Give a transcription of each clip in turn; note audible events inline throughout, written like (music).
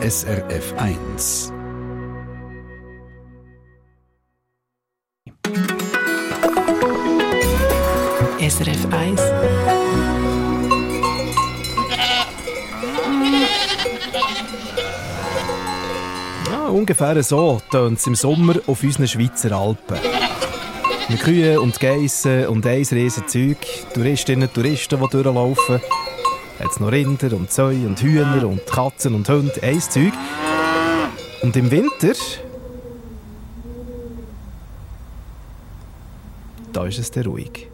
SRF 1. SRF 1. Ja, ungefähr so tönt es im Sommer auf unseren Schweizer Alpen. Mit Kühe und Geissen und eins riesen Zeug, Touristinnen und Touristen, die durchlaufen. Jetzt noch Rinder und Zeu und Hühner und Katzen und Hunde, eins Zeug. Und im Winter... Da ist es dann ruhig.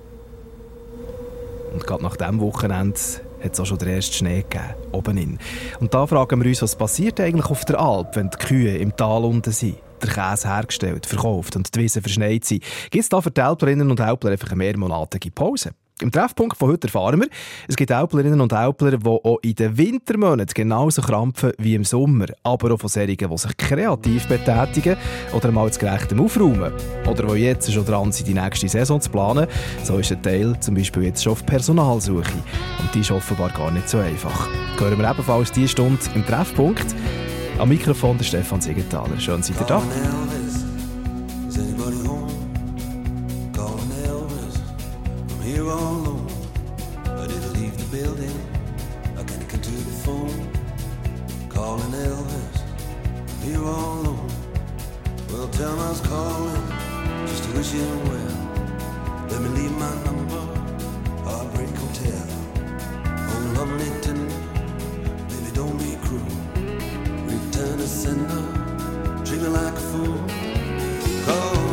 Und gerade nach diesem Wochenende hat es auch schon den ersten Schnee gegeben, oben in. Und da fragen wir uns, was passiert eigentlich auf der Alp, wenn die Kühe im Tal unten sind? Der Käse hergestellt, verkauft und die Wiesen verschneit sind. Gibt es da für die Älplerinnen und Älpler einfach eine mehrmonatige Pause? Im Treffpunkt von heute erfahren wir, es gibt Älplerinnen und Älpler, die auch in den Wintermonaten genauso krampfen wie im Sommer, aber auch von Serien, die sich kreativ betätigen oder mal zu gerechtem aufräumen. Oder die jetzt schon dran sind, die nächste Saison zu planen. So ist ein Teil zum Beispiel jetzt schon auf Personalsuche. Und die ist offenbar gar nicht so einfach. Hören wir ebenfalls diese Stunde im Treffpunkt. Am Mikrofon der Stefan Siegenthaler. Schön, seid ihr da. Is here all alone. I didn't leave the building. I can't get to the phone. Calling Elvis. Here all alone. Well, tell I was calling just to wish him well. Let me leave my number. Heartbreak Hotel. Oh, lovely tender. Baby, don't be cruel. Return to sender. Treat me like a fool. Calling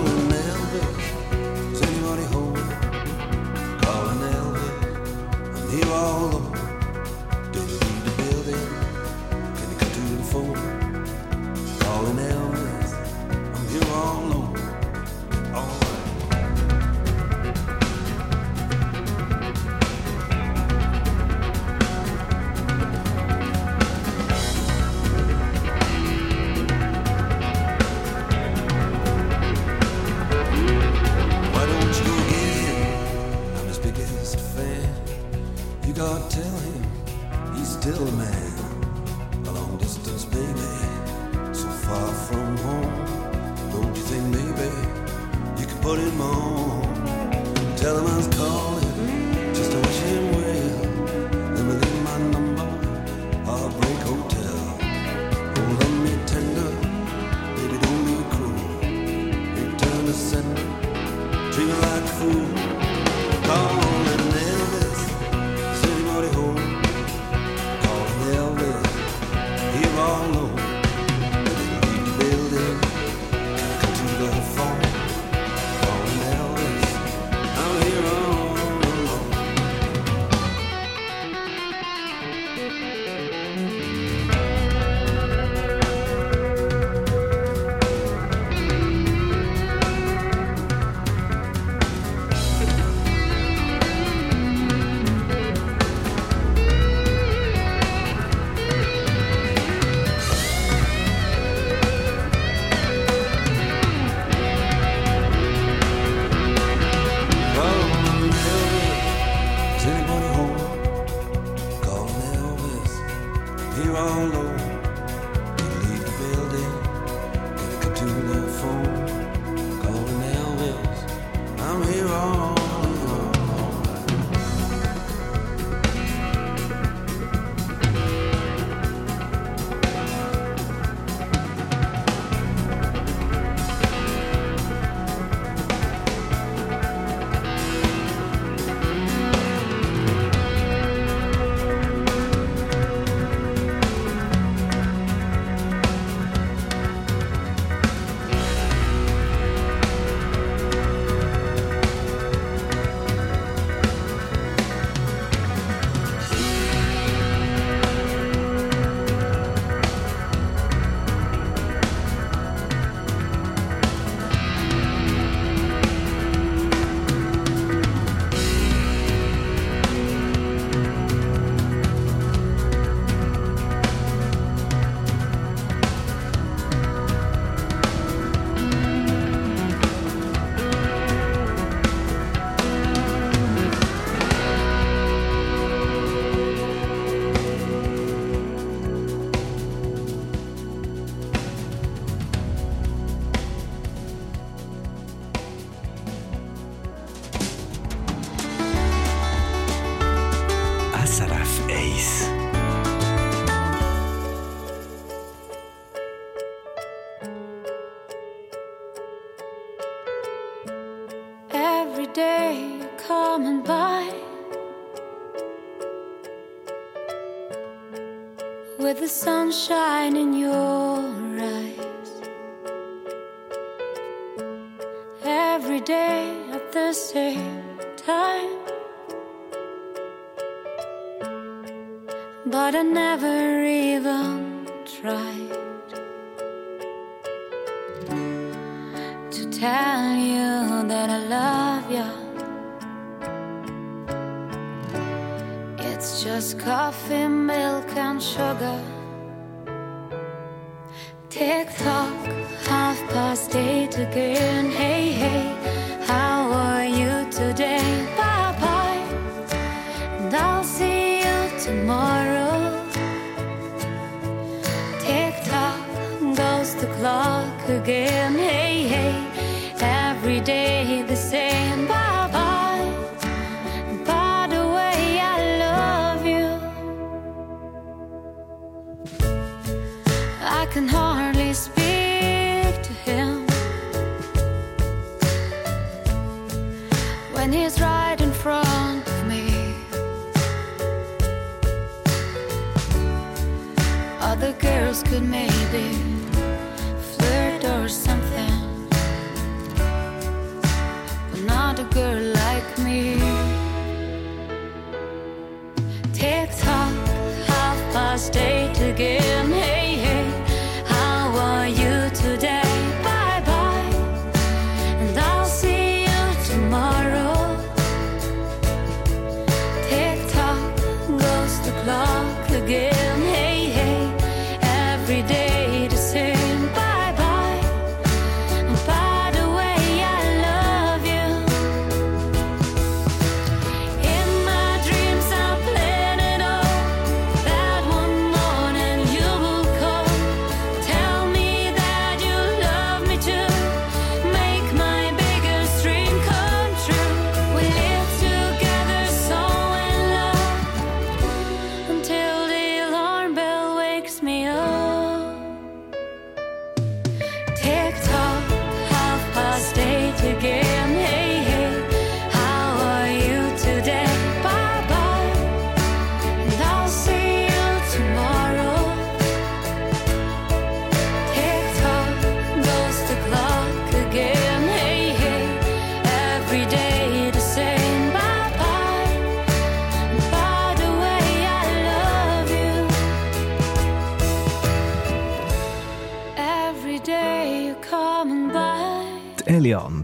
day you're coming by with the sunshine in your eyes. Every day at the same time, but I never even tried to tell you. It's coffee, milk, and sugar. Tick tock, half past eight again. Hey, hey,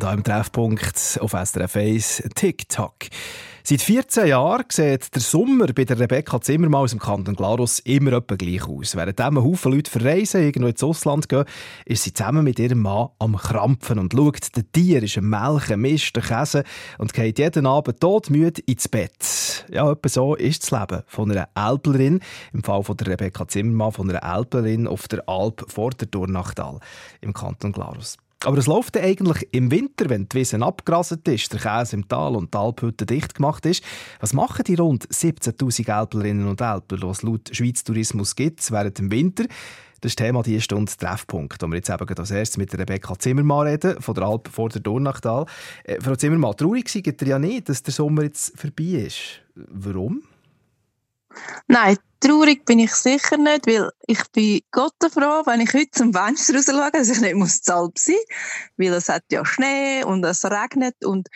Da im Treffpunkt auf SRF 1 TikTok. Seit 14 Jahren sieht der Sommer bei der Rebecca Zimmermann aus dem Kanton Glarus immer etwa gleich aus. Während ein Haufen Leute verreisen, irgendwo ins Ausland gehen, ist sie zusammen mit ihrem Mann am Krampfen und schaut, der Tier ist am Melken, Misten, Käse und geht jeden Abend todmüde ins Bett. Ja, etwa so ist das Leben von einer Älplerin, im Fall von der Rebecca Zimmermann, von einer Älplerin auf der Alp vor der Dornachtal im Kanton Glarus. Aber es läuft eigentlich im Winter, wenn die Wiese abgerasselt ist, der Käse im Tal und die Alphütte dicht gemacht ist. Was machen die rund 17'000 Älplerinnen und Älpler, die es laut Schweiz Tourismus gibt, während dem Winter? Das ist Thema dieser Stunde Treffpunkt, wo wir jetzt eben als erstes mit Rebecca Zimmermann reden, von der Alp vor der Dornachtal. Äh, Frau Zimmermann, traurig seid ihr ja nicht, dass der Sommer jetzt vorbei ist. Warum? Nein, traurig bin ich sicher nicht, weil ich bin Gott froh, wenn ich heute zum Fenster raus schaue, dass ich nicht muss Alp sein muss, weil es hat ja Schnee und es regnet und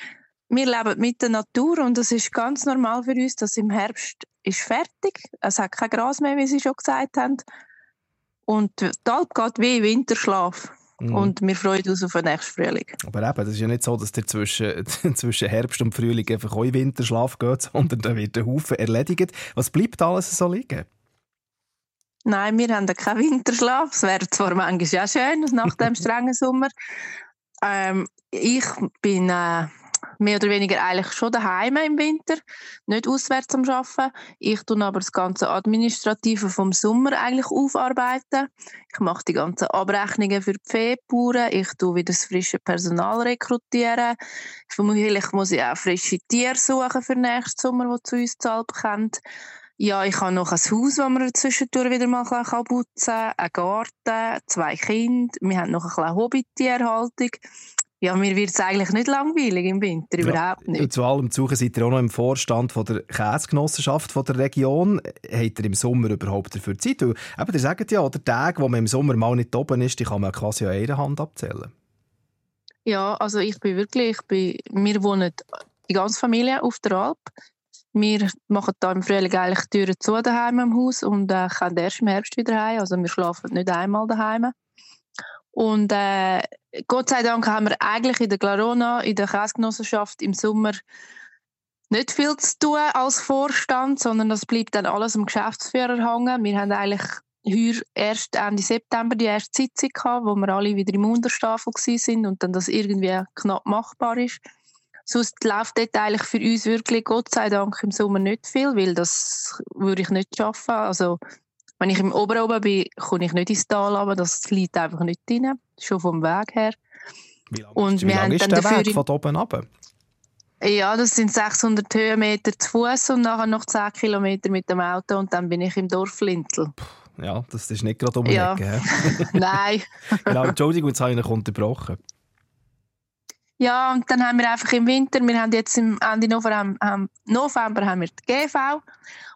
wir leben mit der Natur und es ist ganz normal für uns, dass im Herbst ist fertig. Es hat kein Gras mehr, wie Sie schon gesagt haben. Und die Alp geht wie in Winterschlaf. Mhm. Und wir freuen uns auf den nächsten Frühling. Aber eben, das ist ja nicht so, dass der zwischen, (laughs) zwischen Herbst und Frühling einfach in Winterschlaf geht, (laughs) sondern da wird der Haufen erledigt. Was bleibt alles so liegen? Nein, wir haben keinen Winterschlaf. Es wäre zwar manchmal auch schön, nach dem (laughs) strengen Sommer. Ähm, ich bin äh, mehr oder weniger eigentlich schon daheim im Winter, nicht auswärts am Arbeiten. Ich tue aber das ganze Administrative vom Sommer eigentlich aufarbeiten. Ich mache die ganzen Abrechnungen für die Viehbauern. Ich tue wieder das frische Personal rekrutieren. Vielleicht muss ich auch frische Tiere suchen für nächsten Sommer, die zu uns zu Alp kommen. Ja, ich habe noch ein Haus, das man zwischendurch wieder mal putzen kann, einen Garten, zwei Kinder. Wir haben noch ein bisschen Hobbytierhaltung. Ja, mir wird es eigentlich nicht langweilig im Winter, überhaupt nicht. Zu allem Suchen seid ihr auch noch im Vorstand von der Käsegenossenschaft von der Region. Habt ihr im Sommer überhaupt dafür Zeit? Weil, eben, ihr sagt ja, der Tag, wo man im Sommer mal nicht oben ist, die kann man quasi an einer Hand abzählen. Ja, also ich bin wirklich, ich bin, wir wohnen die ganze Familie auf der Alp. Wir machen da im Frühling eigentlich die Türen zu daheim im Haus und äh, kommen erst im Herbst wieder heim. Also wir schlafen nicht einmal daheim. Und äh, Gott sei Dank haben wir eigentlich in der Glarona, in der Käsegenossenschaft im Sommer nicht viel zu tun als Vorstand, sondern das bleibt dann alles am Geschäftsführer hängen. Wir haben eigentlich heuer erst Ende September die erste Sitzung gehabt, wo wir alle wieder im Unterstaffel sind und dann das irgendwie knapp machbar ist. Sonst läuft dort eigentlich für uns wirklich, Gott sei Dank, im Sommer nicht viel, weil das würde ich nicht schaffen. Also, wenn ich im Ober oben bin, komme ich nicht ins Tal aber das liegt einfach nicht rein, schon vom Weg her. Wie lang, Und ist, wir haben ist dann der dafür Weg von oben runter? Ja, das sind 600 Höhenmeter zu Fuß und nachher noch 10 Kilometer mit dem Auto und dann bin ich im Dorf Lintel. Ja, das ist nicht gerade um die Ja. Ecke. (laughs) Nein. (laughs) genau, Entschuldigung, jetzt habe ich noch unterbrochen. Ja, und dann haben wir einfach im Winter, wir haben jetzt im Ende November, haben, haben, November haben wir die GV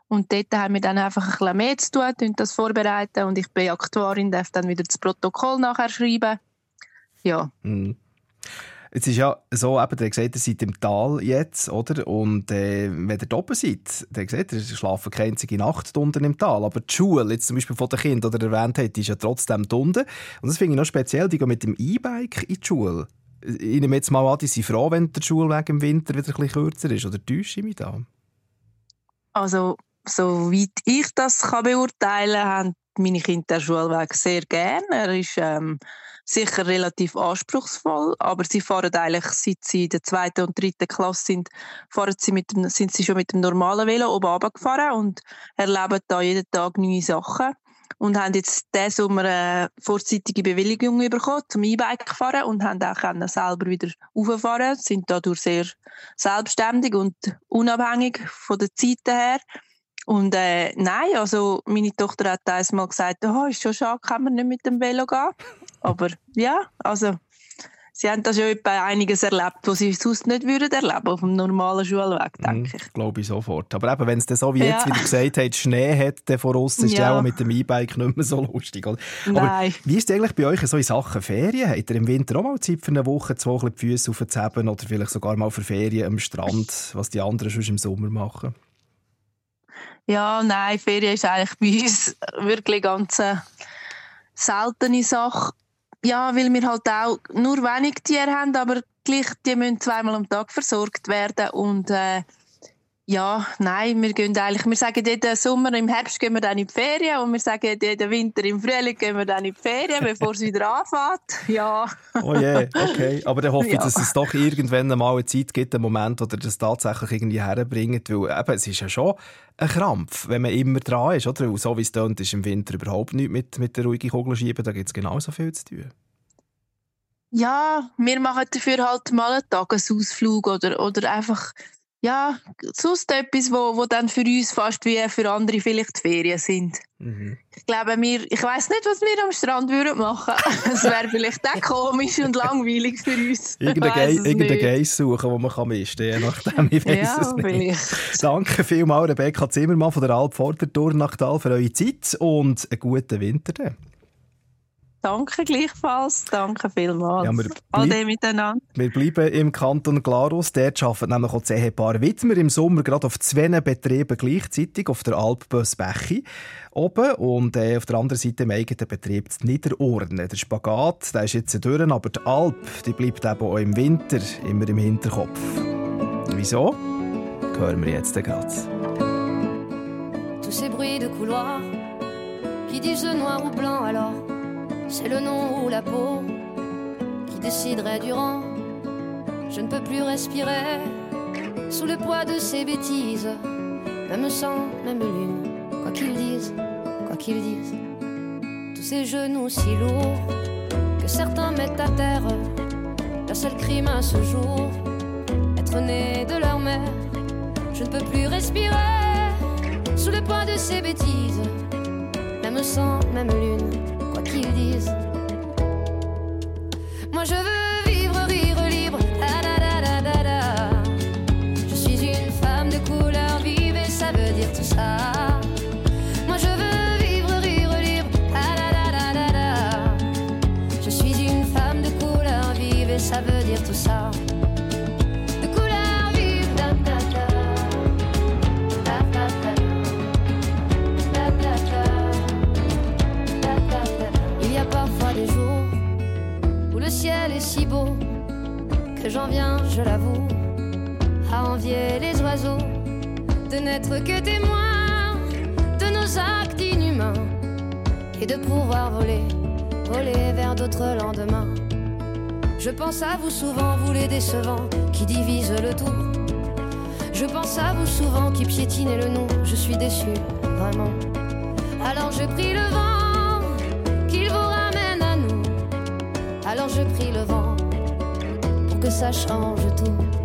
und dort haben wir dann einfach ein bisschen mehr zu tun, tun das vorbereiten und ich bin Aktuarin, darf dann wieder das Protokoll nachher schreiben. Ja, Mhm. Es ist ja so, eben, ihr habt gesagt, ihr seid im Tal jetzt, oder? Und äh, wenn ihr da oben seid, dann gesagt, ihr schlafen keine einzige Nacht unten im Tal. Aber die Schule, jetzt zum Beispiel von den Kindern, die ihr erwähnt habt, ist ja trotzdem unten. Und das finde ich noch speziell, die gehen mit dem E-Bike in die Schule. Ich nehme jetzt mal an, die sind froh, wenn der Schulweg im Winter wieder ein bisschen kürzer ist. Oder täusche ich mich da? also soweit ich das kann beurteilen kann, haben meine Kinder den Schulweg sehr gern. Er ist ähm, sicher relativ anspruchsvoll, aber sie fahren eigentlich, seit sie in der zweiten und dritten Klasse sind, fahren sie mit dem, sind sie schon mit dem normalen Velo oben runtergefahren und erleben da jeden Tag neue Sachen. Und haben jetzt diesen Sommer eine vorzeitige Bewilligung bekommen zum E-Bike fahren und haben auch können selber wieder rauffahren, sind dadurch sehr selbstständig und unabhängig von den Zeiten her. Und äh, nein, also meine Tochter hat einmal gesagt, oh, ist schon schade, kann man nicht mit dem Velo gehen. Aber ja, also sie haben da schon etwa einiges erlebt, was sie sonst nicht würden erleben auf dem normalen Schulweg, denke ich. Glaube ich sofort. Aber eben, wenn es dann so wie Ja. jetzt wieder gesagt hat, Schnee hat der von uns, ist ja Ja. auch mit dem E-Bike nicht mehr so lustig. Oder? Nein. Aber wie ist es eigentlich bei euch so in Sachen Ferien? Habt ihr im Winter auch mal Zeit für eine Woche, zwei die Füße aufzuheben oder vielleicht sogar mal für Ferien am Strand, was die anderen schon im Sommer machen? Ja, nein, Ferien ist eigentlich bei uns wirklich ganz eine seltene Sache. Ja, weil wir halt auch nur wenig Tiere haben, aber gleich, die müssen zweimal am Tag versorgt werden und äh, ja, nein, wir gehen eigentlich, wir sagen jeden Sommer, im Herbst gehen wir dann in die Ferien und wir sagen jeden Winter, im Frühling gehen wir dann in die Ferien, bevor es wieder anfängt. (laughs) Ja, Oh je, okay. Aber dann hoffe ich, (laughs) Ja. dass es doch irgendwann mal eine Zeit gibt, einen Moment, wo ihr das tatsächlich irgendwie herbringt. Weil eben, es ist ja schon ein Krampf, wenn man immer dran ist. Oder? Weil so wie es tönt, ist im Winter überhaupt nichts mit, mit der ruhigen Kugel schieben. Da gibt es genauso viel zu tun. Ja, wir machen dafür halt mal einen Tagesausflug oder, oder einfach, ja, sonst etwas, wo, wo dann für uns fast wie für andere vielleicht Ferien sind. Mhm. Ich glaube, wir, ich weiß nicht, was wir am Strand würden machen. (laughs) Es wäre vielleicht auch komisch und langweilig für uns. Irgendeinen. Geiss suchen, den man kann misten kann, je nachdem. Ich weiss Ja, es nicht. vielleicht. Danke vielmals, Rebecca Zimmermann von der Alp Vordertour nach Tal für eure Zeit und einen guten Winter. dann. Danke gleichfalls. Danke vielmals. Ja, wir All dem miteinander. Wir bleiben im Kanton Glarus. Dort arbeitet nämlich auch das Ehepaar Wittmer im Sommer gerade auf zwei Betrieben gleichzeitig, auf der Alp Bösbechi oben und äh, auf der anderen Seite im eigenen Betrieb in Niederurne. Der Spagat der ist jetzt durch, aber die Alp die bleibt eben auch im Winter immer im Hinterkopf. Wieso? Hören wir jetzt gerade. tous ces bruits de couloir qui disent noir ou blanc alors c'est le nom ou la peau qui déciderait du rang. Je ne peux plus respirer sous le poids de ces bêtises. Même sang même lune quoi qu'ils disent quoi qu'ils disent. Tous ces genoux si lourds que certains mettent à terre. Leur seul crime à ce jour être né de leur mère. Je ne peux plus respirer sous le poids de ces bêtises. Même sang, même lune, qu'ils disent. Moi je veux j'en viens, je l'avoue, à envier les oiseaux de n'être que témoins de nos actes inhumains et de pouvoir voler, voler vers d'autres lendemains. Je pense à vous souvent, vous les décevants qui divisent le tout. Je pense à vous souvent qui piétinez le nom. Je suis déçu, vraiment. Alors je prie le vent qu'il vous ramène à nous. Alors je prie le vent que ça change tout.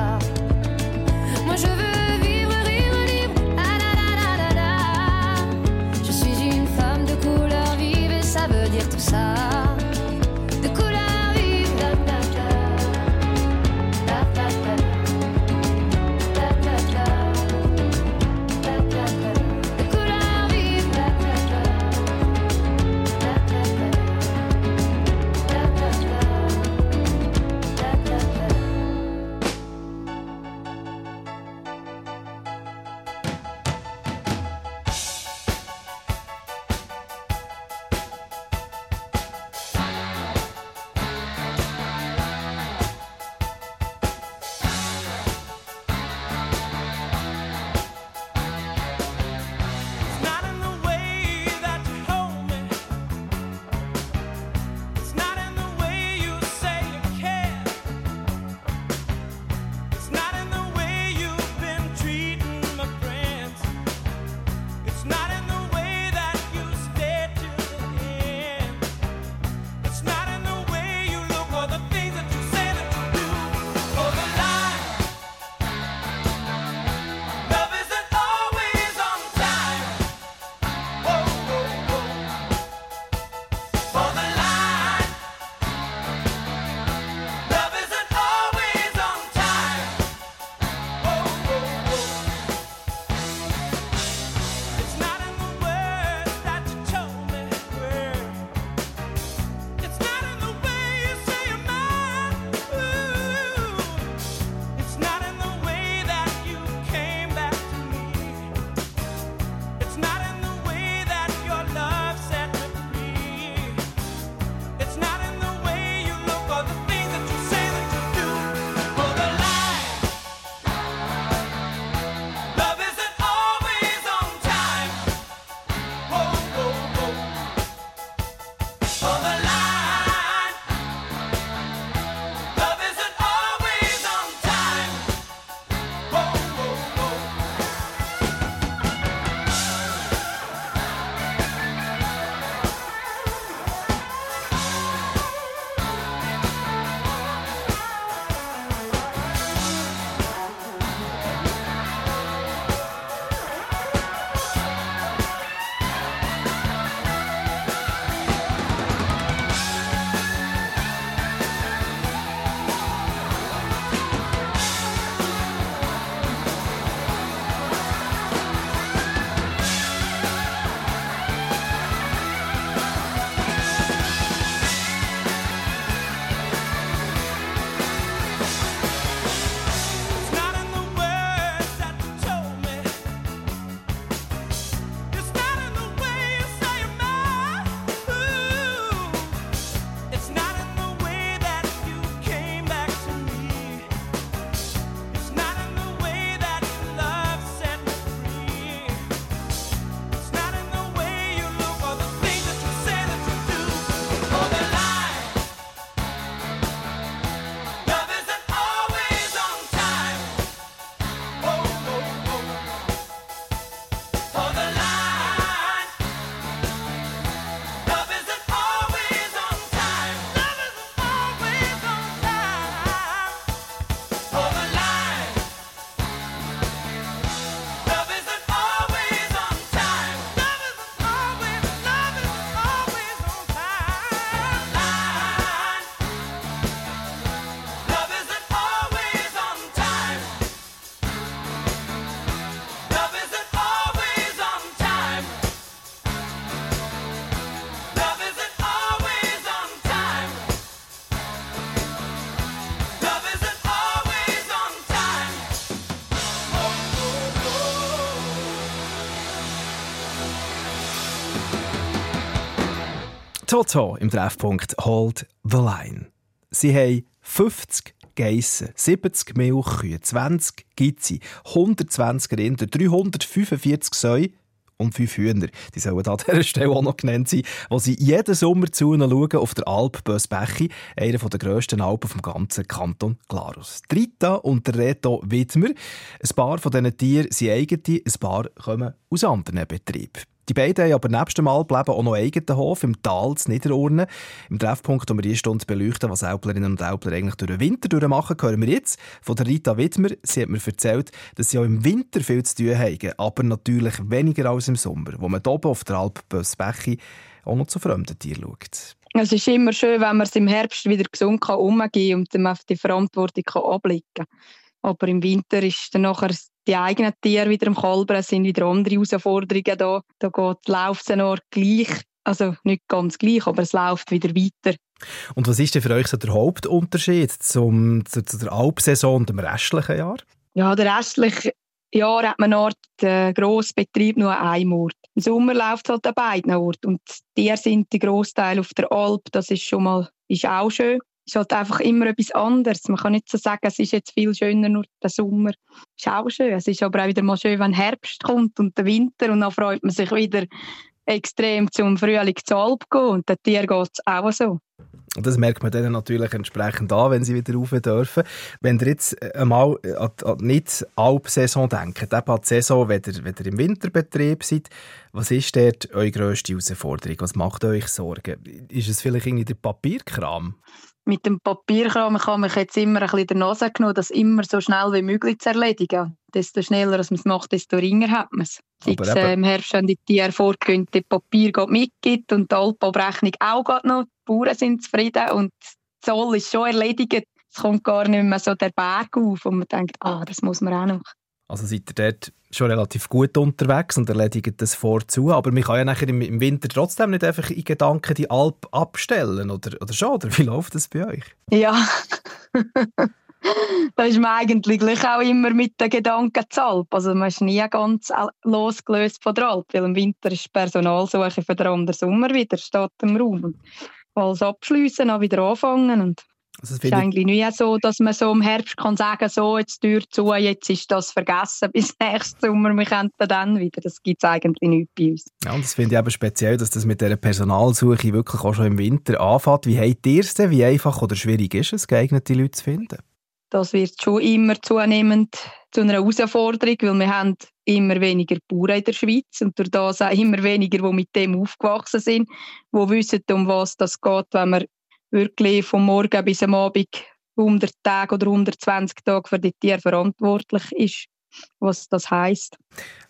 Toto im Treffpunkt Hold the Line. Sie haben 50 Geissen, 70 Milchkühe, 20 Gizzi, 120 Rinder, 345 Säue und 5 Hühner. Die sollen an (laughs) dieser Stelle auch noch genannt sein, wo sie jeden Sommer zu ihnen schauen auf der Alp Bösbechi, einer der grössten Alpen vom ganzen Kanton Glarus. Die Rita und der Reto Widmer. Ein paar von diesen Tieren sind eigene, ein paar kommen aus anderen Betrieben. Die beiden haben aber nebst dem Alpleben auch noch einen eigenen Hof im Tal zu Niederurnen. Im Treffpunkt, wo wir diese Stunde beleuchten, was Älplerinnen und Älpler eigentlich durch den Winter durchmachen, hören wir jetzt von der Rita Widmer. Sie hat mir erzählt, dass sie auch im Winter viel zu tun haben, aber natürlich weniger als im Sommer, wo man oben auf der Alp Bösbechi auch noch zu fremden Tieren schaut. Es ist immer schön, wenn man es im Herbst wieder gesund kann umgehen und dann auf die Verantwortung kann abblicken kann. Aber im Winter ist dann nachher die eigenen Tiere wieder am Kalbern, es sind wieder andere Herausforderungen da. Da geht, läuft es noch gleich, also nicht ganz gleich, aber es läuft wieder weiter. Und was ist denn für euch so der Hauptunterschied zum, zu, zu der Alpsaison und dem restlichen Jahr? Ja, der restliche Jahr hat man Ort den grossen Betrieb nur an einem Ort. Im Sommer läuft es halt an beiden Orten. Und die Tiere sind die Großteil auf der Alp. Das ist schon mal ist auch schön. Es ist halt einfach immer etwas anderes. Man kann nicht so sagen, es ist jetzt viel schöner nur der Sommer. Ist auch schön. Es ist aber auch wieder mal schön, wenn Herbst kommt und der Winter und dann freut man sich wieder extrem zum Frühling zur Alp gehen und den Tieren geht es auch so. Und das merkt man dann natürlich entsprechend an, wenn sie wieder rauf dürfen. Wenn ihr jetzt einmal an, an nicht Alpsaison denkt, eben an die Saison, wenn ihr, wenn ihr im Winterbetrieb seid, was ist dort eure grösste Herausforderung? Was macht euch Sorgen? Ist es vielleicht irgendwie der Papierkram? Mit dem Papierkram kann man jetzt immer ein bisschen der Nase genommen, das immer so schnell wie möglich zu erledigen. Desto schneller man es macht, desto ringer hat man es. Sei es äh, im Herbst, wenn die Tiere das Papier geht mitgibt und die Alpabrechnung auch geht noch. Die Bauern sind zufrieden und die Zoll ist schon erledigt. Es kommt gar nicht mehr so der Berg auf und man denkt, ah, das muss man auch noch. Also seid ihr dort schon relativ gut unterwegs und erledigt das vorzu. Aber man kann ja nachher im, Winter trotzdem nicht einfach in Gedanken die Alp abstellen, oder, oder schon? Oder wie läuft das bei euch? Ja, (laughs) da ist man eigentlich auch immer mit den Gedanken zur Alp. Also man ist nie ganz al- losgelöst von der Alp, weil im Winter ist die Personalsuche für den anderen Sommer wieder, steht im Raum. Alles abschliessen, dann wieder anfangen. Und Also es ist eigentlich nie so, dass man so im Herbst kann sagen so, jetzt Tür zu, jetzt ist das vergessen, (laughs) bis nächsten Sommer, wir könnten dann wieder. Das gibt es eigentlich nicht bei uns. Ja, und das finde ich eben speziell, dass das mit dieser Personalsuche wirklich auch schon im Winter anfängt. Wie habt ihr es denn? Wie einfach oder schwierig ist es, geeignete Leute zu finden? Das wird schon immer zunehmend zu einer Herausforderung, weil wir haben immer weniger Bauern in der Schweiz und durch das auch immer weniger, die mit dem aufgewachsen sind, die wissen, um was das geht, wenn man wirklich vom Morgen bis am Abend 100 Tage oder 120 Tage für die Tiere verantwortlich ist, was das heisst.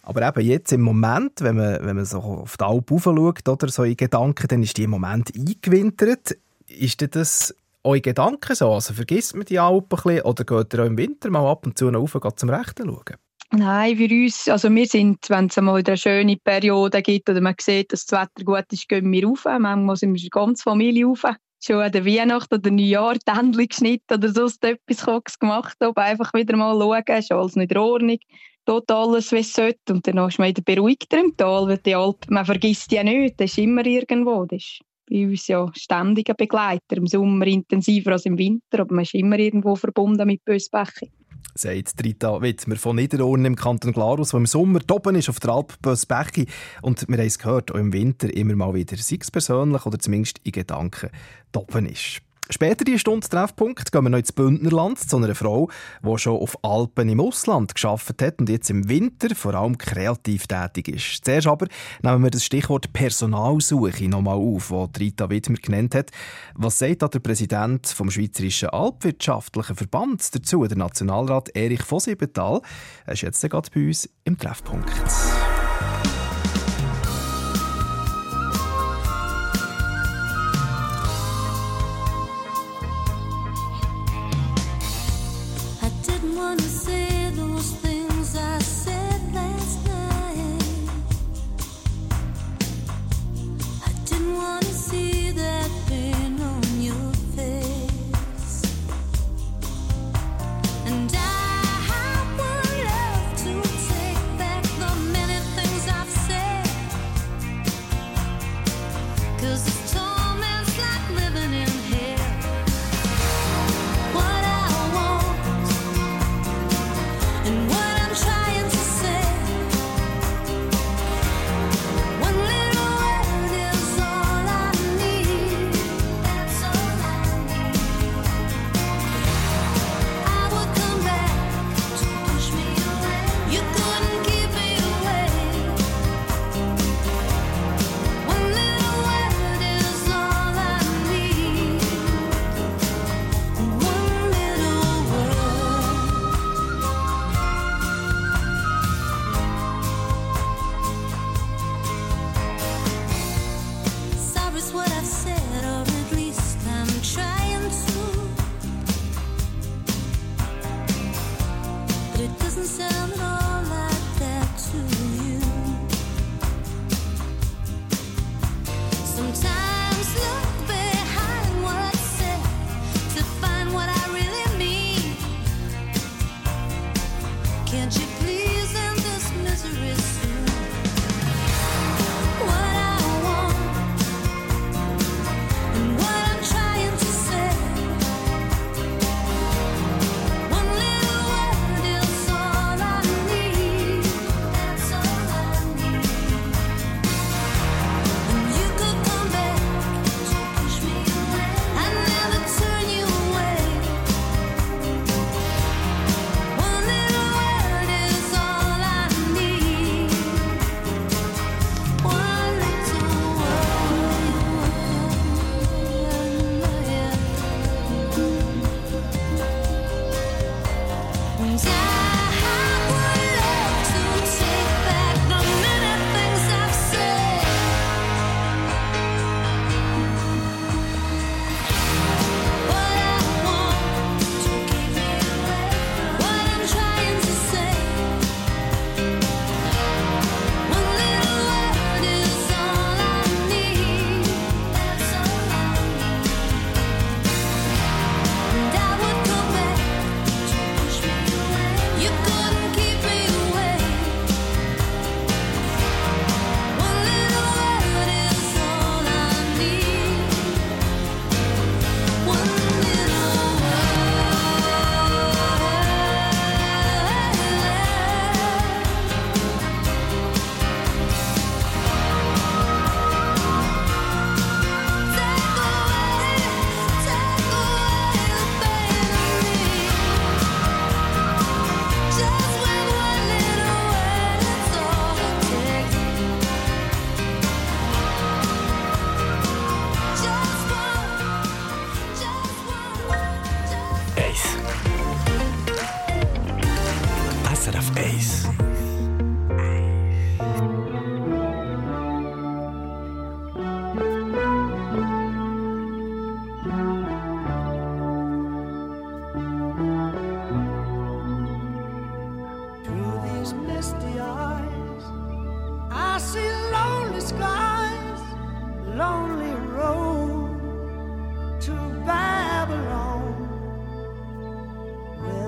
Aber eben jetzt im Moment, wenn man, wenn man so auf die Alp schaut, oder so in Gedanken, dann ist die im Moment eingewintert. Ist denn das eure Gedanken so? Also vergisst man die Alp ein bisschen oder geht ihr auch im Winter mal ab und zu rauf und zum Rechten schauen? Nein, für uns, also wir sind, wenn es mal eine schöne Periode gibt oder man sieht, dass das Wetter gut ist, gehen wir rauf. Manchmal sind wir die ganze Familie rauf. Schon an der Weihnacht oder Neujahr die Händchen geschnitten oder sonst etwas Koks gemacht. Aber einfach wieder mal schauen, ist alles nicht in Ordnung. Dort alles, wie es sollte. Und dann ist man wieder beruhigter im Tal, weil die Alp, man vergisst ja nicht, das ist immer irgendwo. Das ist bei uns ja ständiger Begleiter. Im Sommer intensiver als im Winter, aber man ist immer irgendwo verbunden mit Bösbechi. Sagt Rita Wittmer von Niederurnen im Kanton Glarus, der im Sommer oben ist auf der Alp Bösbechi. Und wir haben es gehört, auch im Winter immer mal wieder, sei es persönlich oder zumindest in Gedanken, oben ist. Später die Stunde Treffpunkt gehen wir noch ins Bündnerland zu einer Frau, die schon auf Alpen im Ausland geschafft hat und jetzt im Winter vor allem kreativ tätig ist. Zuerst aber nehmen wir das Stichwort Personalsuche nochmal auf, das Rita Wittmer genannt hat. Was sagt da der Präsident vom Schweizerischen Alpwirtschaftlichen Verband dazu, der Nationalrat Erich von Siebenthal? Er ist jetzt gerade bei uns im Treffpunkt.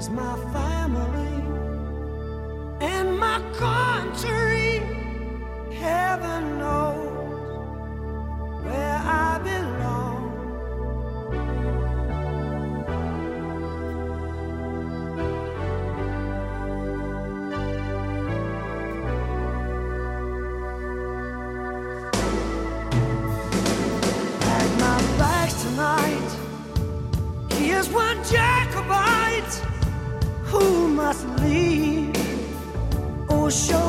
Where's my family and my country? Heaven show.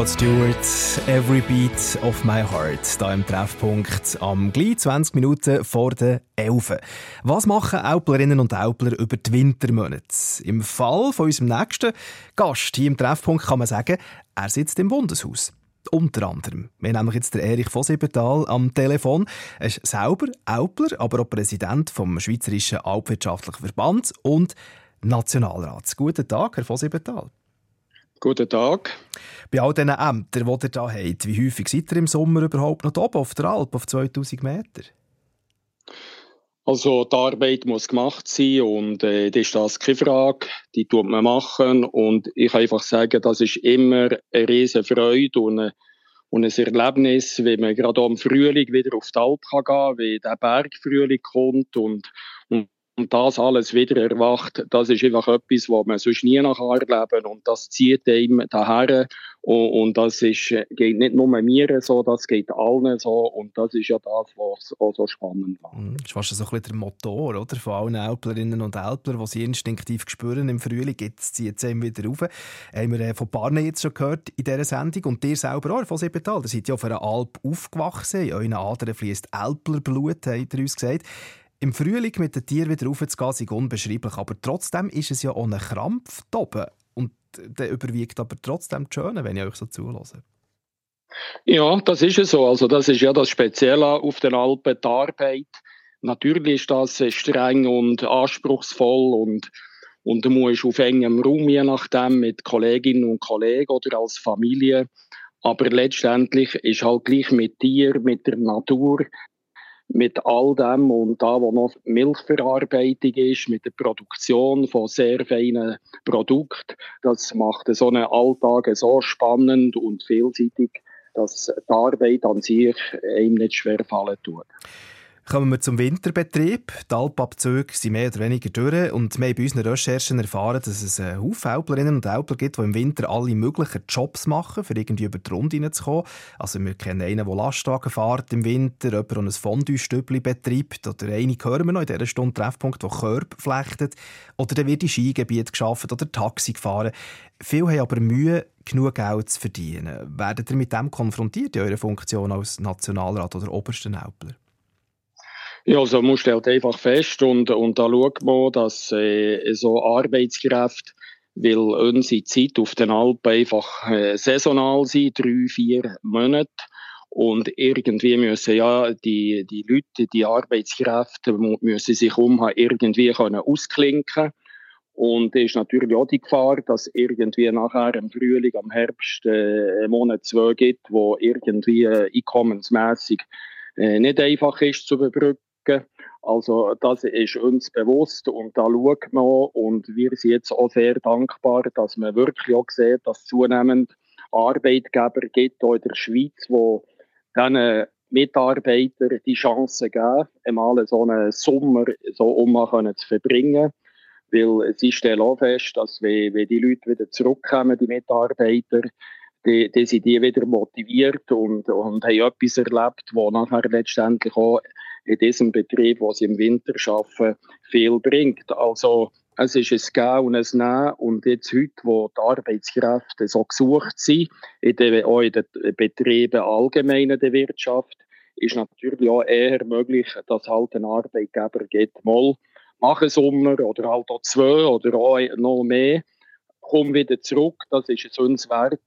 Rod Stewart, Every Beat of My Heart, da im Treffpunkt am gleich 20 Minuten vor der 11. Was machen Auplerinnen und Aupler über die Wintermonate? Im Fall von unserem nächsten Gast hier im Treffpunkt kann man sagen, er sitzt im Bundeshaus. Unter anderem. Wir haben nämlich jetzt den Erich von am Telefon. Er ist selber Aupler, aber auch Präsident vom Schweizerischen Alpwirtschaftlichen Verband und Nationalrats. Guten Tag, Herr von. Guten Tag. Bei all diesen Ämtern, die ihr hier habt, wie häufig seid ihr im Sommer überhaupt noch oben auf der Alp, auf 2000 Meter? Also die Arbeit muss gemacht sein und äh, das ist das keine Frage. Die tut man machen und ich kann einfach sagen, das ist immer eine riesige Freude und eine, und ein Erlebnis, wie man gerade am Frühling wieder auf die Alp kann gehen, wie der Bergfrühling kommt und, und, das alles wieder erwacht, das ist einfach etwas, was man sonst nie nachher erleben und das zieht einem daher und, und das ist, äh, geht nicht nur mir so, das geht allen so und das ist ja das, was auch so spannend macht. Das ist fast so ein bisschen der Motor oder, von allen Älplerinnen und Älpler, die sie instinktiv spüren im Frühling, jetzt zieht es einem wieder rauf. Haben wir äh, von Barne jetzt schon gehört in dieser Sendung und dir selber auch von Siebental. Ihr seid ja auf einer Alp aufgewachsen, in euren Adern fließt Älplerblut, habt ihr uns gesagt. Im Frühling mit den Tieren wieder raufzugehen, ist unbeschreiblich, aber trotzdem ist es ja ein Krampf oben. Und der überwiegt aber trotzdem die Schöne, wenn ich euch so zulasse. Ja, das ist es so. Also das ist ja das Spezielle auf den Alpen, die Arbeit. Natürlich ist das streng und anspruchsvoll und, und du musst auf engem Raum, je nachdem, mit Kolleginnen und Kollegen oder als Familie. Aber letztendlich ist halt gleich mit dir, mit der Natur, mit all dem und da, wo noch Milchverarbeitung ist, mit der Produktion von sehr feinen Produkten, das macht so einen Alltag so spannend und vielseitig, dass die Arbeit an sich einem nicht schwerfallen tut. Kommen wir zum Winterbetrieb. Die Alpabzüge sind mehr oder weniger durch und wir haben bei unseren Recherchen erfahren, dass es einen Haufen Älplerinnen und Älpler gibt, die im Winter alle möglichen Jobs machen, um irgendwie über die Runde hineinzukommen. Also wir kennen einen, der Lastwagen fährt im Winter, jemanden, der ein Fondue-Stübli betreibt oder einen hören wir noch in dieser Stunde Treffpunkt, der Körbe flechtet oder dann wird in Skigebiet geschafft oder Taxi gefahren. Viele haben aber Mühe, genug Geld zu verdienen. Werdet ihr mit dem konfrontiert in eurer Funktion als Nationalrat oder obersten Älpler? Ja, also man stellt einfach fest und, und da schaut man, dass äh, so Arbeitskräfte, weil unsere Zeit auf den Alpen einfach äh, saisonal sind, drei, vier Monate. Und irgendwie müssen ja die, die Leute, die Arbeitskräfte, müssen sich umhaben, irgendwie können ausklinken und es ist natürlich auch die Gefahr, dass irgendwie nachher im Frühling, am Herbst äh, Monat, zwei gibt, wo irgendwie äh, einkommensmässig äh, nicht einfach ist zu überbrücken. Also das ist uns bewusst und da schaut man und wir sind jetzt auch sehr dankbar, dass man wirklich auch sieht, dass zunehmend Arbeitgeber gibt, auch in der Schweiz, wo diesen Mitarbeitern die Chance geben, einmal so einen Sommer so um zu verbringen. Weil sie stellen auch fest, dass wenn, wenn die Leute wieder zurückkommen, die Mitarbeiter, die, die sind die wieder motiviert und, und haben etwas erlebt, wo nachher letztendlich auch in diesem Betrieb, wo sie im Winter arbeiten, viel bringt. Also es ist ein Gehen und ein Nehmen. Und jetzt heute, wo die Arbeitskräfte so gesucht sind, in den, auch in den Betrieben allgemein in der Wirtschaft, ist natürlich auch eher möglich, dass halt ein Arbeitgeber geht, mal mach einen Sommer oder halt auch zwei oder auch noch mehr, komm wieder zurück, das ist es uns wert,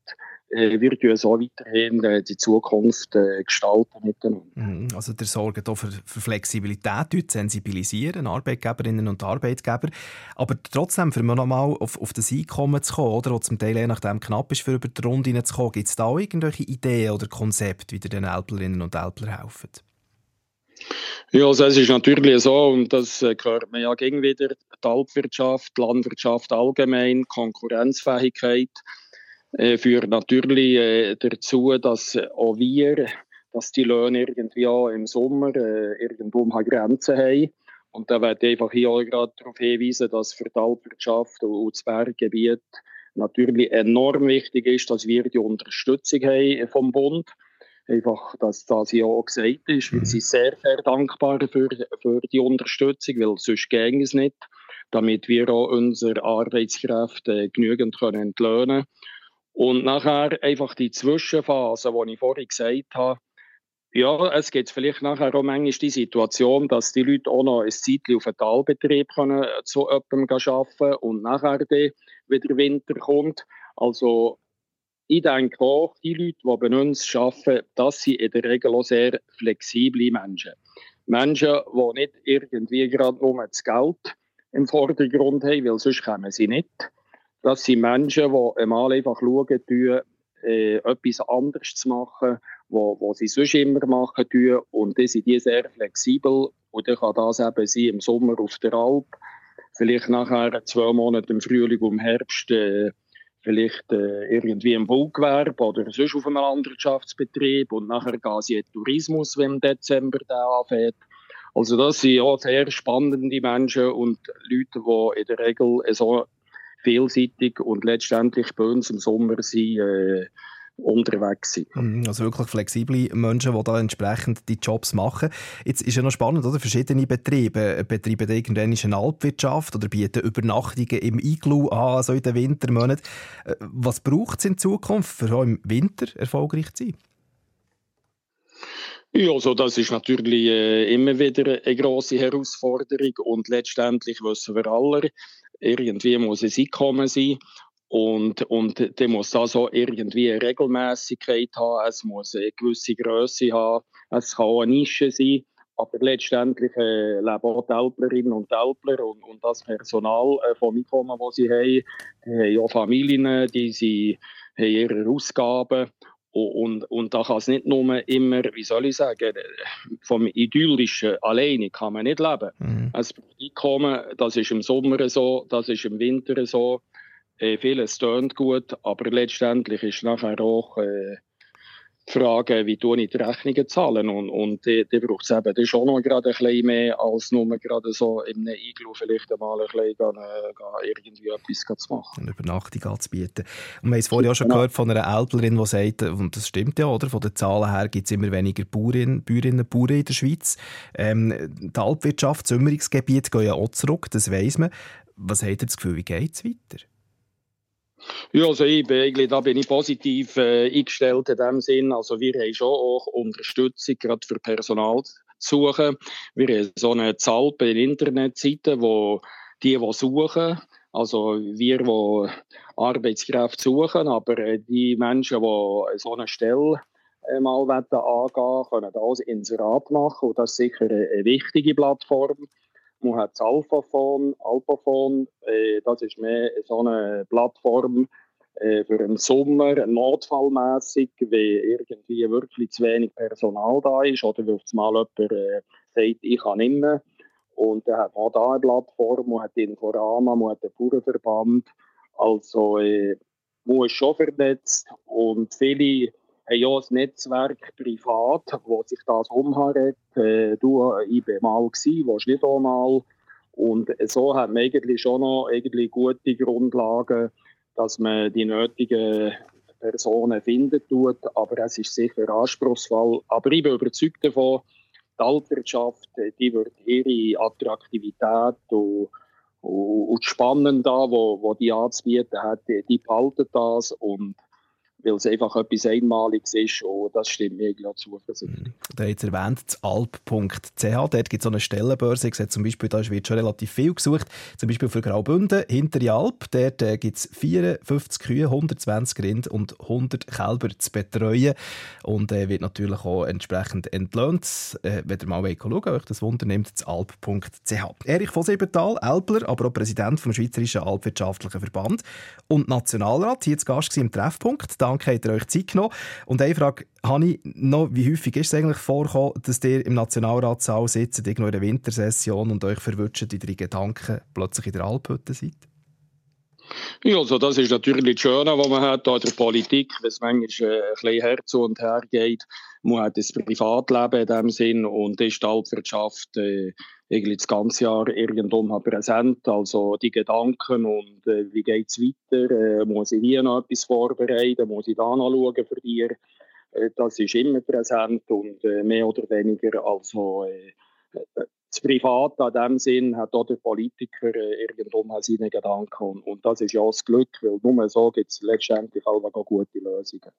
äh, wir so weiterhin äh, die Zukunft äh, gestalten miteinander. Mhm, also der sorgt auch für, für Flexibilität, sensibilisieren, Arbeitgeberinnen und Arbeitgeber. Aber trotzdem, für noch mal auf, auf das Einkommen zu kommen, oder, zum Teil je nachdem knapp ist, für über die Runde zu kommen, gibt es da auch irgendwelche Ideen oder Konzepte, wie ihr den Älplerinnen und Älpler helfen? Ja, also es ist natürlich so, und das gehört man ja gegen wieder, die Alpwirtschaft, die Landwirtschaft allgemein, Konkurrenzfähigkeit, äh, führt natürlich äh, dazu, dass auch wir, dass die Löhne irgendwie auch im Sommer äh, irgendwo mal Grenzen haben. Und da werde ich einfach hier auch gerade darauf hinweisen, dass für die Alpwirtschaft und das Berggebiet natürlich enorm wichtig ist, dass wir die Unterstützung haben vom Bund. Einfach, dass das ja auch gesagt ist. Wir sind sehr, sehr dankbar für, für die Unterstützung, weil sonst ging es nicht, damit wir auch unsere Arbeitskräfte genügend können entlöhnen. Und nachher einfach die Zwischenphase, die ich vorhin gesagt habe, ja, es gibt vielleicht nachher auch manchmal die Situation, dass die Leute auch noch ein Zeitchen auf einen Talbetrieb können, zu jemandem arbeiten und nachher dann wieder Winter kommt. Also ich denke auch, die Leute, die bei uns arbeiten, das sind in der Regel auch sehr flexible Menschen. Menschen, die nicht irgendwie gerade nur das Geld im Vordergrund haben, weil sonst kommen sie nicht. Das sind Menschen, die einmal einfach schauen, tun, äh, etwas anderes zu machen, wo, wo sie sonst immer machen tun. Und dann sind die sehr flexibel. Und dann kann das eben sein im Sommer auf der Alp, vielleicht nachher zwei Monate im Frühling und im Herbst äh, vielleicht äh, irgendwie im Baugewerbe oder sonst auf einem Landwirtschaftsbetrieb und nachher gehen sie in Tourismus, wenn im Dezember der anfängt. Also das sind ja sehr spannende Menschen und Leute, die in der Regel so vielseitig und letztendlich bei uns im Sommer sind, äh, unterwegs sind. Mhm, Also wirklich flexible Menschen, die da entsprechend die Jobs machen. Jetzt ist ja noch spannend, oder? Verschiedene Betriebe betreiben irgendwann eine Alpwirtschaft oder bieten Übernachtungen im Iglu an, so in den Wintermonaten. Äh, Was braucht es in Zukunft, für auch im Winter erfolgreich zu sein? Ja, also das ist natürlich äh, immer wieder eine grosse Herausforderung und letztendlich wissen wir alle, irgendwie muss es Einkommen sein und, und dann muss das auch irgendwie eine Regelmäßigkeit haben, es muss eine gewisse Größe haben, es kann auch eine Nische sein, aber letztendlich äh, leben auch die und Älpler und, und das Personal äh, vom Einkommen, das sie haben, die haben auch Familien, die sie haben ihre Ausgaben und, und da kann es nicht nur immer, wie soll ich sagen, vom Idyllischen alleine kann man nicht leben. Mhm. Braucht Einkommen, das ist im Sommer so, das ist im Winter so. Äh, vieles tönt gut, aber letztendlich ist nachher auch äh, die Frage, wie tue ich die Rechnungen zahlen und, und die, die braucht es eben ist auch noch gerade ein bisschen mehr als nur gerade so in einem Iglu vielleicht einmal ein bisschen gehen, äh, irgendwie etwas zu machen. Eine Übernachtung anzubieten. Und wir haben es vorhin auch schon Genau. gehört von einer Älplerin, die sagt, und das stimmt ja, oder? Von den Zahlen her gibt es immer weniger Bäuerinnen und Bauern in der Schweiz. Ähm, die Alpwirtschaft, das Sommerungsgebiet gehen ja auch zurück, das weiss man. Was habt ihr das Gefühl, wie geht es weiter? Ja, also ich bin, eigentlich, da bin ich positiv äh, eingestellt in dem Sinn. Also wir haben schon auch Unterstützung gerade für Personal suchen. Wir haben so eine Zahl bei den Internetseiten, wo die, die suchen, also wir, die Arbeitskräfte suchen, aber äh, die Menschen, die so eine Stelle äh, mal angehen können das Inserat machen und das ist sicher eine wichtige Plattform. Man hat das Alphaphone, Alpaphone, äh, das ist mehr so eine Plattform äh, für den Sommer, notfallmässig, wenn irgendwie wirklich zu wenig Personal da ist oder wenn auf einmal jemand äh, sagt, ich kann nicht mehr. Und dann hat man da eine Plattform, man hat Inforama, man hat den Bauernverband. Also äh, man ist schon vernetzt und viele haben ja ein Netzwerk privat, wo sich das umhält. Äh, du, ich bin mal gewesen, warst nicht auch mal. Und so hat man eigentlich schon noch eigentlich gute Grundlagen, dass man die nötigen Personen findet tut. Aber es ist sicher anspruchsvoll. Aber ich bin überzeugt davon, die Altwirtschaft, äh, die wird ihre Attraktivität und, und, und das Spannende da, wo, wo die anzubieten hat, die behalten das und weil es einfach etwas Einmaliges ist und das stimmt mir gerade zuversichtlich. Da hat erwähnt, das alp.ch. Dort gibt es so eine Stellenbörse. Ich sehe zum Beispiel, da wird schon relativ viel gesucht. Zum Beispiel für Graubünden, hintere Alp. Dort äh, gibt es 54 Kühe, 120 Rind und 100 Kälber zu betreuen. Und äh, wird natürlich auch entsprechend entlöhnt. Äh, wenn ihr mal schauen euch das Wunder nimmt, alp.ch. Erich von Siebenthal, Älpler, aber auch Präsident vom Schweizerischen Alpwirtschaftlichen Verband und Nationalrat, hier zu Gast im Treffpunkt. Danke, habt ihr euch Zeit genommen. Und eine Frage, Hanni, noch, wie häufig ist es eigentlich vorgekommen, dass ihr im Nationalratssaal sitzt, irgendwo in der Wintersession und euch verwünscht in drei Gedanken plötzlich in der Alphütte seid? Ja, also das ist natürlich das Schöne, was man hat an der Politik, wenn es manchmal äh, ein bisschen Herz und her geht. Man hat das Privatleben in dem Sinn und ist die Altwirtschaft äh, eigentlich das ganze Jahr irgendwo präsent. Also die Gedanken und äh, wie geht es weiter, äh, muss ich hier noch etwas vorbereiten, muss ich da noch schauen für dich. Äh, das ist immer präsent und äh, mehr oder weniger also äh, das Private in dem Sinn hat auch der Politiker äh, irgendwo seine Gedanken und, und das ist ja das Glück, weil nur so gibt es letztendlich auch gute Lösungen.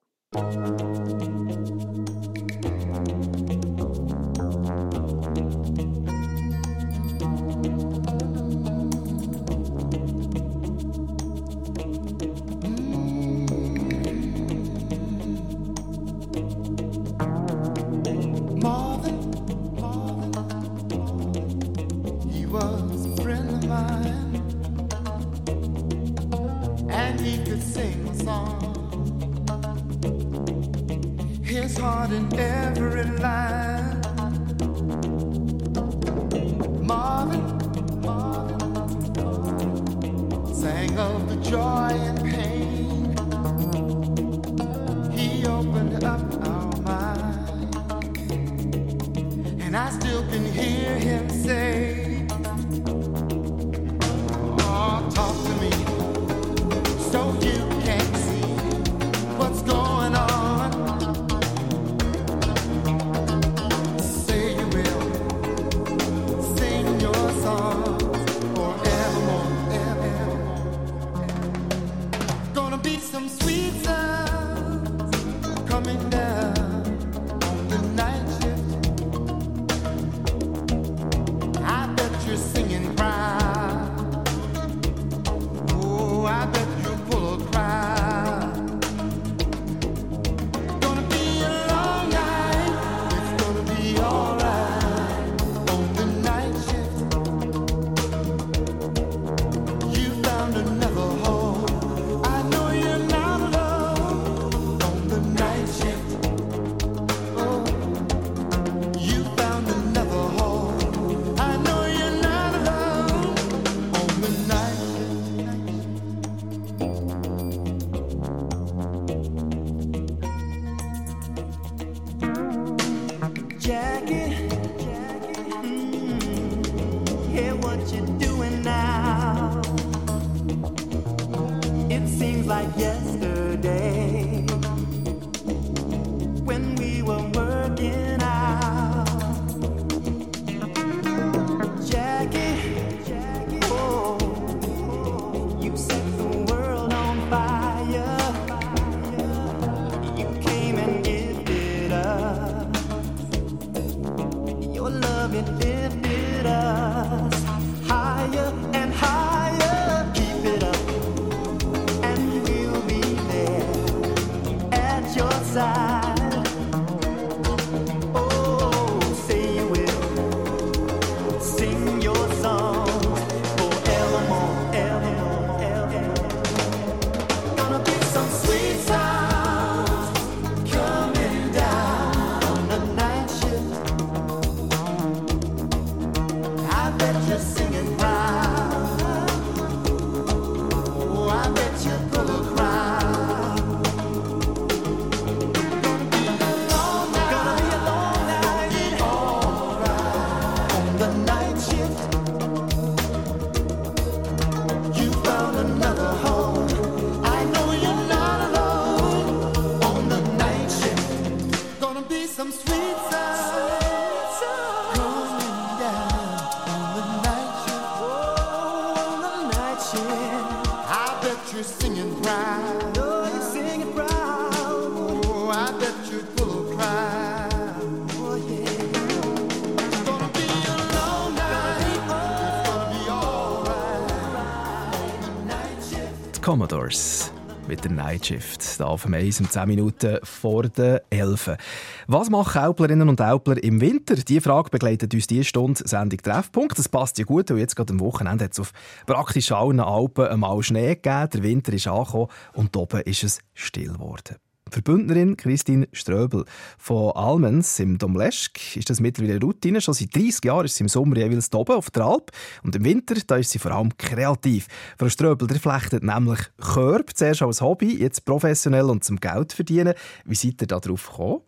Commodores mit der Night Shift. Da auf dem Eis um 10 Minuten vor der 11. Was machen Äuplerinnen und Äupler im Winter? Die Frage begleitet uns diese Stunde Sendung Treffpunkt. Das passt ja gut, weil jetzt gerade am Wochenende hat es auf praktisch allen Alpen einmal Schnee gegeben. Der Winter ist angekommen und oben ist es still geworden. Für Bündnerin Christine Ströbel von Almens im Domleschk ist das mittlerweile Routine. Schon seit 30 Jahren ist sie im Sommer jeweils oben auf der Alp und im Winter da ist sie vor allem kreativ. Frau Ströbel, der flechtet nämlich Körbe, zuerst als Hobby, jetzt professionell und zum Geld verdienen. Wie seid ihr da drauf gekommen?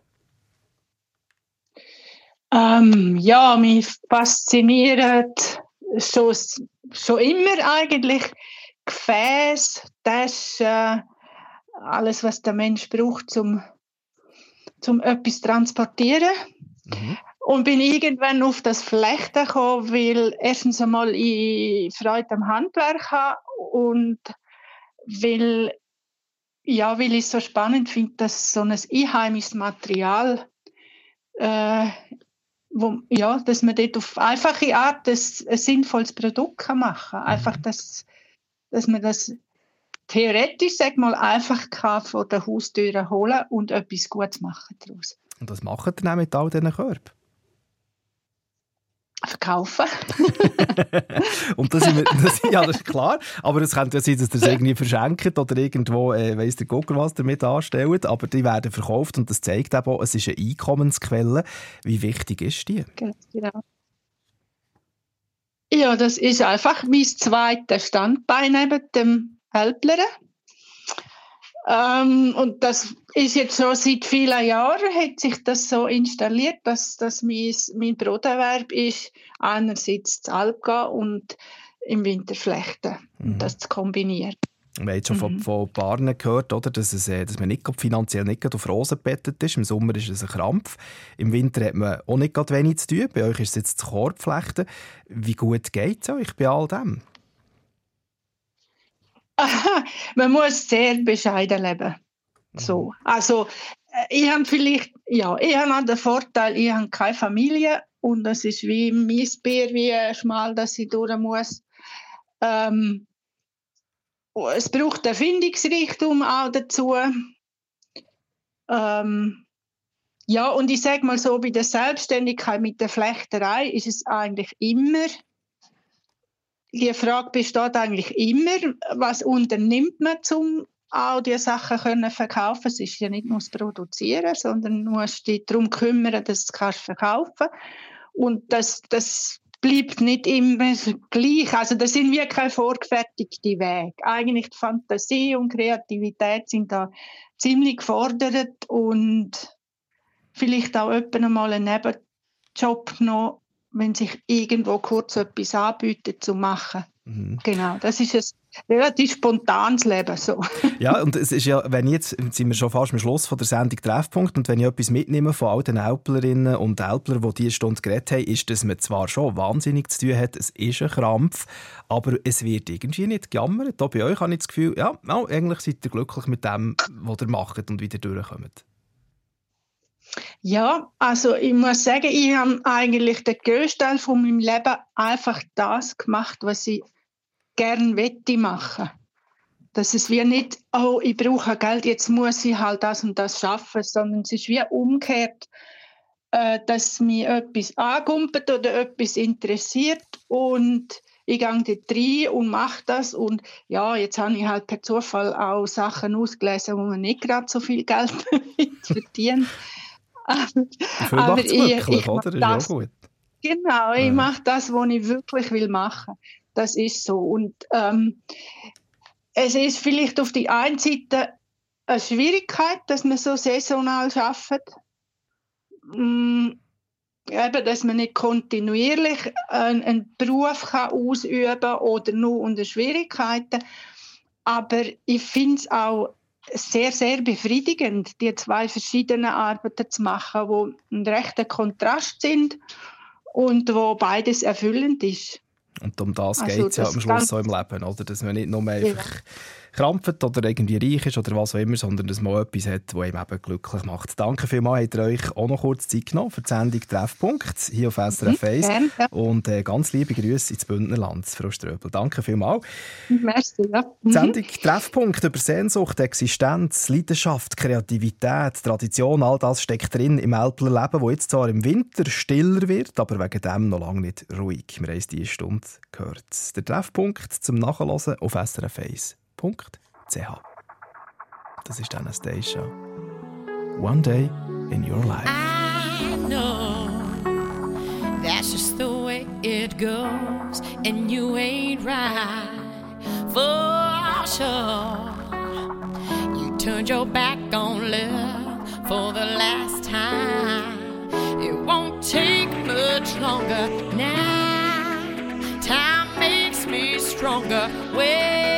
Ähm, ja, mich fasziniert schon, schon immer eigentlich Gefäß, Taschen, alles, was der Mensch braucht, zum, zum etwas zu transportieren. Und bin irgendwann auf das Flechten gekommen, weil erstens einmal ich Freude am Handwerk habe und weil, ja, weil ich es so spannend finde, dass so ein einheimisches Material äh, wo, ja, dass man dort auf einfache Art das, ein sinnvolles Produkt kann machen kann. Einfach, dass, dass man das theoretisch, sag mal, einfach kann von der Haustür holen und etwas Gutes machen daraus. Und was macht ihr dann mit all diesen Körben? Verkaufen. (laughs) Und das, wir, das, ja, das ist klar. Aber es könnte ja sein, dass ihr es (laughs) irgendwie verschenkt oder irgendwo, äh, weiss der Gucker, was damit anstellt. Aber die werden verkauft und das zeigt eben auch, es ist eine Einkommensquelle. Wie wichtig ist die? Genau. Ja, das ist einfach mein zweites Standbein neben dem Älpleren. Ähm, und das ist jetzt schon seit vielen Jahren, hat sich das so installiert, dass das mein, mein Broterwerb ist, einerseits zu Alp gehen und im Winter flechten. Und das zu kombinieren. Wir haben schon von, von Paaren gehört, oder, dass, es, äh, dass man nicht finanziell nicht auf Rosen gebettet ist. Im Sommer ist es ein Krampf. Im Winter hat man auch nicht wenig zu tun. Bei euch ist es jetzt das Korbflechten. Wie gut geht es euch bei all dem? Aha, (laughs) man muss sehr bescheiden leben. So. Also, äh, ich habe vielleicht, ja, ich habe den Vorteil, ich habe keine Familie und es ist wie mein Bier, wie schmal, dass ich durch muss. Ähm, es braucht eine Findungsrichtung auch dazu. Ähm, ja, und ich sage mal so, bei der Selbstständigkeit mit der Flechterei ist es eigentlich immer die Frage besteht eigentlich immer, was unternimmt man, um auch diese Sachen können verkaufen Es ist ja nicht nur das Produzieren, sondern du musst dich darum kümmern, dass du es verkaufen kannst. Und das, das bleibt nicht immer gleich. Also das sind wie kein vorgefertigter Weg. Eigentlich die Fantasie und Kreativität sind da ziemlich gefordert und vielleicht auch jemand mal einen Nebenjob noch wenn sich irgendwo kurz etwas anbietet zu machen. Mhm. Genau, das ist ein relativ spontanes Leben. So. (laughs) Ja, und es ist ja, wenn ich jetzt, jetzt sind wir schon fast am Schluss von der Sendung Treffpunkt, und wenn ich etwas mitnehme von all den Älplerinnen und Älplern, die diese Stunde geredet haben, ist, dass man zwar schon wahnsinnig zu tun hat, es ist ein Krampf, aber es wird irgendwie nicht gejammert. Auch bei euch habe ich das Gefühl, ja, ja, eigentlich seid ihr glücklich mit dem, was ihr macht und wieder durchkommt. Ja, also ich muss sagen, ich habe eigentlich den größten Teil von meinem Leben einfach das gemacht, was ich gern wette machen. Dass es wie nicht, oh, ich brauche Geld, jetzt muss ich halt das und das schaffen, sondern es ist wie umgekehrt, äh, dass mich etwas angumpelt oder etwas interessiert und ich gehe dort rein und mache das und ja, jetzt habe ich halt per Zufall auch Sachen ausgelesen, wo man nicht gerade so viel Geld (laughs) verdient. Dafür macht es glücklich, mach oder? das- ja gut. Genau, ich Ja. mache das, was ich wirklich will machen. Das ist so. Und ähm, es ist vielleicht auf die einen Seite eine Schwierigkeit, dass man so saisonal arbeitet. Mm, eben, dass man nicht kontinuierlich einen, einen Beruf kann ausüben kann oder nur unter Schwierigkeiten. Aber ich finde es auch sehr, sehr befriedigend, die zwei verschiedenen Arbeiten zu machen, die ein rechter Kontrast sind und wo beides erfüllend ist. Und um das Also, geht es ja am Schluss so im Leben, oder? Dass man nicht nur einfach krampft oder irgendwie reich ist oder was auch immer, sondern dass man etwas hat, das ihm eben glücklich macht. Danke vielmals, habt ihr euch auch noch kurz Zeit genommen für die Sendung Treffpunkt hier auf SRF 1. gern, ja. Und äh, ganz liebe Grüße ins Bündnerland, Frau Ströbel. Danke vielmals. Merci, ja. Die Mhm. Sendung Treffpunkt über Sehnsucht, Existenz, Leidenschaft, Kreativität, Tradition, all das steckt drin im Älpler Leben, das jetzt zwar im Winter stiller wird, aber wegen dem noch lange nicht ruhig. Wir haben es diese Stunde gehört. Der Treffpunkt zum Nachhören auf srf1.ch. Das ist Anastasia. One day in your life. I know that's just the way it goes, and you ain't right for sure. You turned your back on love for the last time. It won't take much longer now. Time makes me stronger. Well,